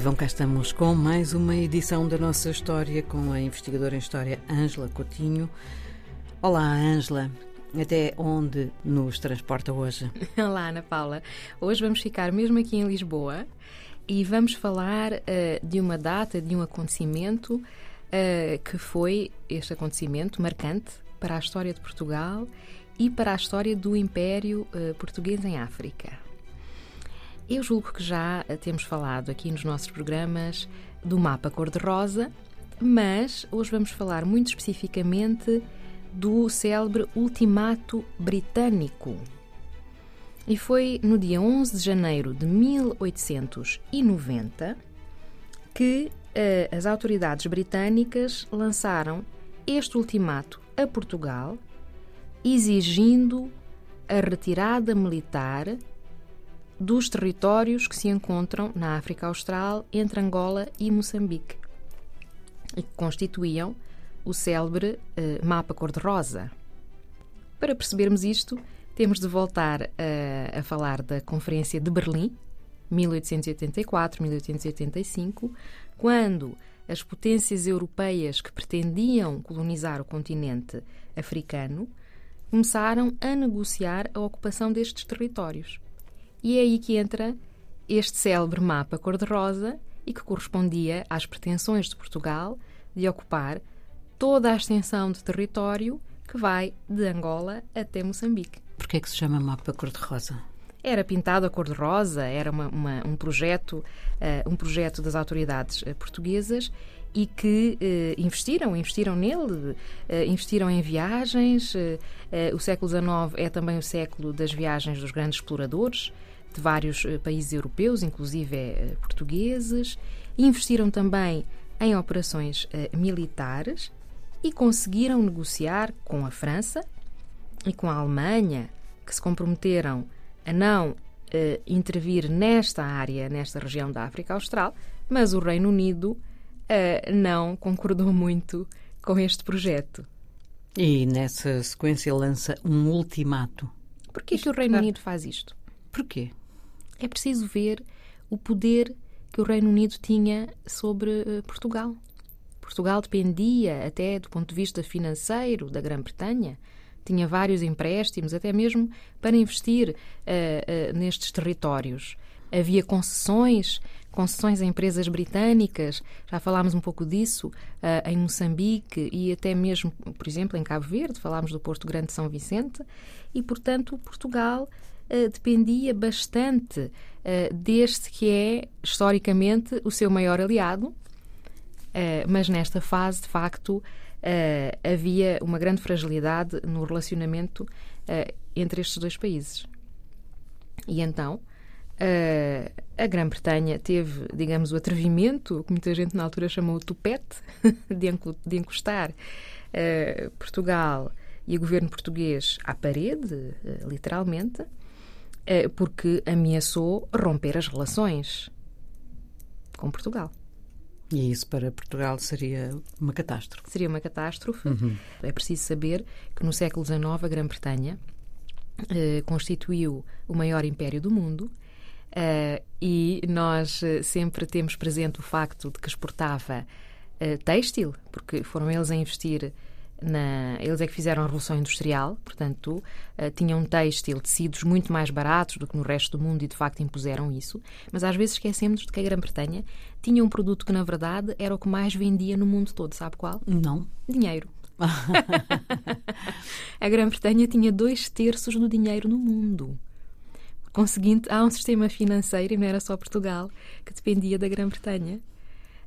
Ivan, cá estamos com mais uma edição da nossa história com a investigadora em História Ângela Coutinho. Olá, Ângela. Até onde nos transporta hoje? Olá, Ana Paula. Hoje vamos ficar mesmo aqui em Lisboa e vamos falar uh, de uma data, de um acontecimento uh, que foi este acontecimento marcante para a história de Portugal e para a história do Império uh, Português em África. Eu julgo que já temos falado aqui nos nossos programas do mapa cor-de-rosa, mas hoje vamos falar muito especificamente do célebre Ultimato Britânico. E foi no dia 11 de janeiro de 1890 que uh, as autoridades britânicas lançaram este ultimato a Portugal, exigindo a retirada militar dos territórios que se encontram na África Austral entre Angola e Moçambique e que constituíam o célebre uh, mapa cor-de-rosa. Para percebermos isto, temos de voltar uh, a falar da Conferência de Berlim, 1884-1885, quando as potências europeias que pretendiam colonizar o continente africano começaram a negociar a ocupação destes territórios. E é aí que entra este célebre mapa cor-de-rosa e que correspondia às pretensões de Portugal de ocupar toda a extensão de território que vai de Angola até Moçambique. Porquê é que se chama mapa cor-de-rosa? Era pintado a cor-de-rosa, era uma, uma, um, projeto, uh, um projeto das autoridades uh, portuguesas e que uh, investiram, investiram nele, investiram em viagens. o século XIX é também o século das viagens dos grandes exploradores, de vários eh, países europeus, inclusive eh, portugueses, investiram também em operações eh, militares e conseguiram negociar com a França e com a Alemanha, que se comprometeram a não intervir nesta área, nesta região da África Austral, mas o Reino Unido não concordou muito com este projeto. E nessa sequência lança um ultimato. Porquê que o Reino Unido faz isto? Porquê? É preciso ver o poder que o Reino Unido tinha sobre uh, Portugal. Portugal dependia, até do ponto de vista financeiro, da Grã-Bretanha. Tinha vários empréstimos, até mesmo para investir uh, uh, nestes territórios. Havia concessões, concessões a empresas britânicas, já falámos um pouco disso, em Moçambique e até mesmo, por exemplo, em Cabo Verde, falámos do Porto Grande de São Vicente, e, portanto, Portugal uh, dependia bastante uh, deste que é, historicamente, o seu maior aliado, uh, mas nesta fase, de facto, havia uma grande fragilidade no relacionamento entre estes dois países. E então, a Grã-Bretanha teve, digamos, o atrevimento, que muita gente na altura chamou o tupete, de encostar Portugal e o governo português à parede, literalmente, é porque ameaçou romper as relações com Portugal. E isso para Portugal seria uma catástrofe. Seria uma catástrofe. Uhum. É preciso saber que no século XIX a Grã-Bretanha eh, constituiu o maior império do mundo eh, e nós eh, sempre temos presente o facto de que exportava eh, têxtil, porque foram eles a investir na, eles é que fizeram a Revolução Industrial, portanto, uh, tinham têxtil, tecidos muito mais baratos do que no resto do mundo e, de facto, impuseram isso. Mas às vezes esquecemos de que a Grã-Bretanha tinha um produto que, na verdade, era o que mais vendia no mundo todo. Sabe qual? Não. Dinheiro. a Grã-Bretanha tinha dois terços do dinheiro no mundo. Conseguinte, há um sistema financeiro, e não era só Portugal, que dependia da Grã-Bretanha.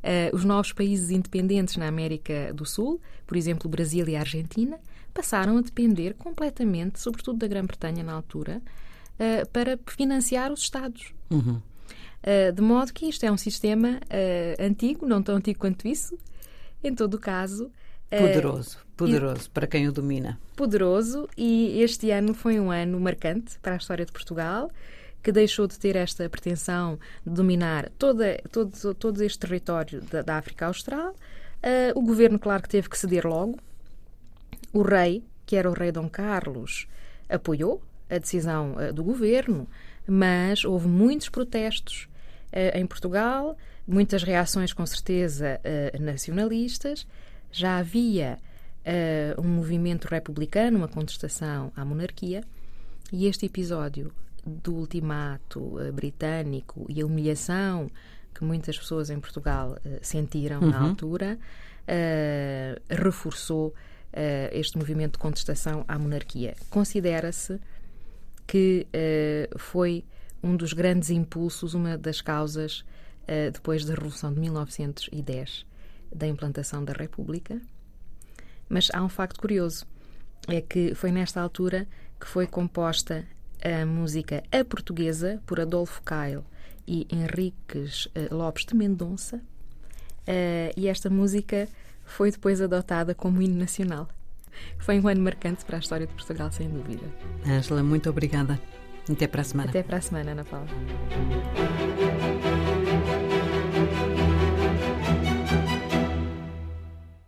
Uh, os novos países independentes na América do Sul, por exemplo, o Brasil e a Argentina, passaram a depender completamente, sobretudo da Grã-Bretanha na altura, uh, para financiar os Estados. Uhum. Uh, de modo que isto é um sistema antigo, não tão antigo quanto isso, em todo o caso. Poderoso, poderoso, e, para quem o domina. Poderoso, e este ano foi um ano marcante para a história de Portugal que deixou de ter esta pretensão de dominar toda, todo, todo este território da, da África Austral. Uh, o governo, claro, que teve que ceder logo. O rei, que era o rei Dom Carlos, apoiou a decisão uh, do governo, mas houve muitos protestos em Portugal, muitas reações com certeza nacionalistas. Já havia um movimento republicano, uma contestação à monarquia, e este episódio do ultimato britânico e a humilhação que muitas pessoas em Portugal sentiram uhum. na altura reforçou uh, este movimento de contestação à monarquia. Considera-se que foi um dos grandes impulsos, uma das causas, uh, depois da Revolução de 1910, da implantação da República. Mas há um facto curioso: é que foi nesta altura que foi composta a música A Portuguesa por Adolfo Caio e Henriques Lopes de Mendonça. e esta música foi depois adotada como hino nacional. Foi um ano marcante para a história de Portugal, sem dúvida. Ângela, muito obrigada. Até para a semana. Até para a semana, Ana Paula.